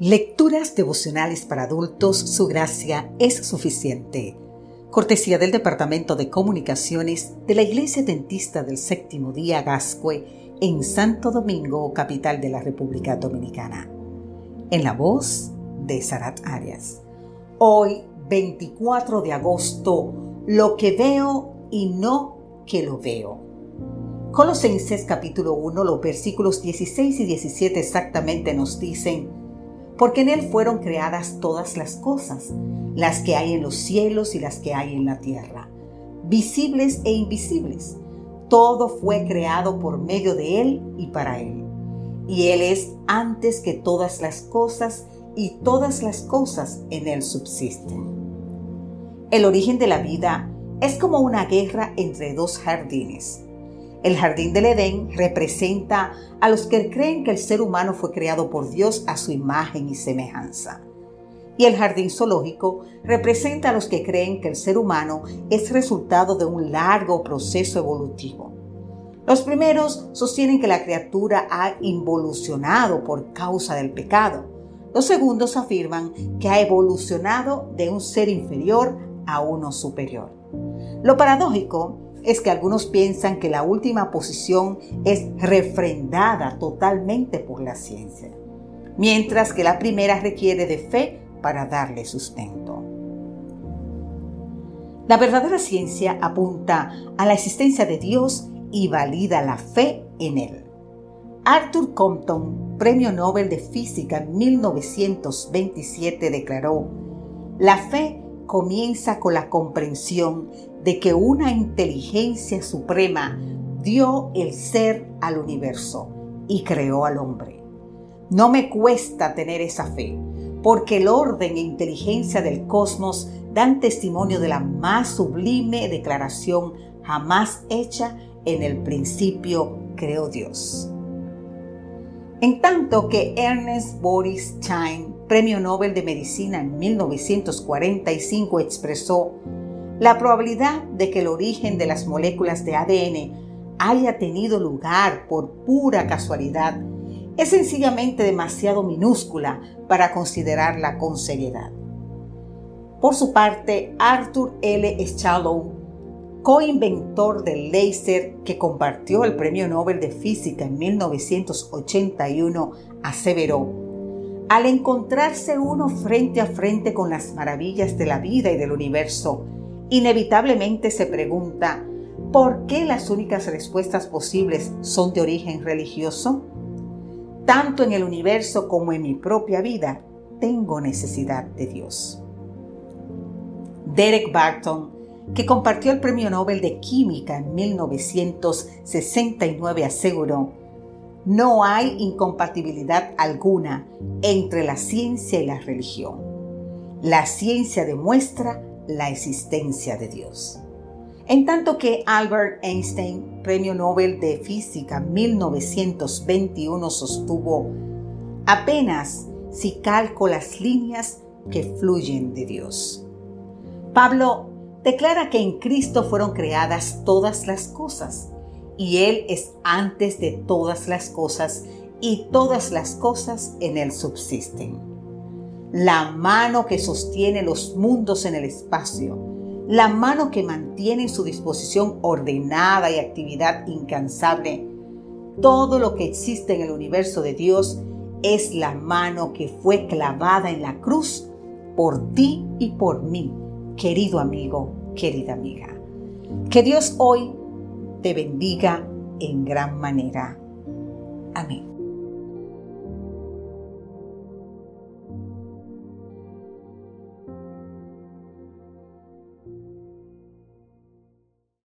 Lecturas devocionales para adultos, su gracia es suficiente. Cortesía del Departamento de Comunicaciones de la Iglesia Dentista del Séptimo Día Gascue en Santo Domingo, capital de la República Dominicana. En la voz de Sarat Arias. Hoy, 24 de agosto, lo que veo y no que lo veo. Colosenses capítulo 1, los versículos 16 y 17 exactamente nos dicen, porque en Él fueron creadas todas las cosas, las que hay en los cielos y las que hay en la tierra, visibles e invisibles. Todo fue creado por medio de Él y para Él. Y Él es antes que todas las cosas y todas las cosas en Él subsisten. El origen de la vida es como una guerra entre dos jardines el jardín del Edén representa a los que creen que el ser humano fue creado por Dios a su imagen y semejanza. Y el jardín zoológico representa a los que creen que el ser humano es resultado de un largo proceso evolutivo. Los primeros sostienen que la criatura ha involucionado por causa del pecado. Los segundos afirman que ha evolucionado de un ser inferior a uno superior. Lo paradójico es que algunos piensan que la última posición es refrendada totalmente por la ciencia, mientras que la primera requiere de fe para darle sustento. La verdadera ciencia apunta a la existencia de Dios y valida la fe en Él. Arthur Compton, Premio Nobel de Física en 1927, declaró, La fe comienza con la comprensión de que una inteligencia suprema dio el ser al universo y creó al hombre. No me cuesta tener esa fe, porque el orden e inteligencia del cosmos dan testimonio de la más sublime declaración jamás hecha en el principio creó Dios. En tanto que Ernest Boris Chain, Premio Nobel de Medicina en 1945, expresó la probabilidad de que el origen de las moléculas de ADN haya tenido lugar por pura casualidad es sencillamente demasiado minúscula para considerarla con seriedad. Por su parte, Arthur L. Schalow, coinventor del láser que compartió el Premio Nobel de Física en 1981, aseveró, al encontrarse uno frente a frente con las maravillas de la vida y del universo, inevitablemente se pregunta, ¿por qué las únicas respuestas posibles son de origen religioso? Tanto en el universo como en mi propia vida, tengo necesidad de Dios. Derek Barton, que compartió el Premio Nobel de Química en 1969, aseguró, no hay incompatibilidad alguna entre la ciencia y la religión. La ciencia demuestra la existencia de Dios. En tanto que Albert Einstein, Premio Nobel de Física 1921, sostuvo, apenas si calco las líneas que fluyen de Dios. Pablo declara que en Cristo fueron creadas todas las cosas y Él es antes de todas las cosas y todas las cosas en Él subsisten la mano que sostiene los mundos en el espacio, la mano que mantiene en su disposición ordenada y actividad incansable. Todo lo que existe en el universo de Dios es la mano que fue clavada en la cruz por ti y por mí, querido amigo, querida amiga. Que Dios hoy te bendiga en gran manera. Amén.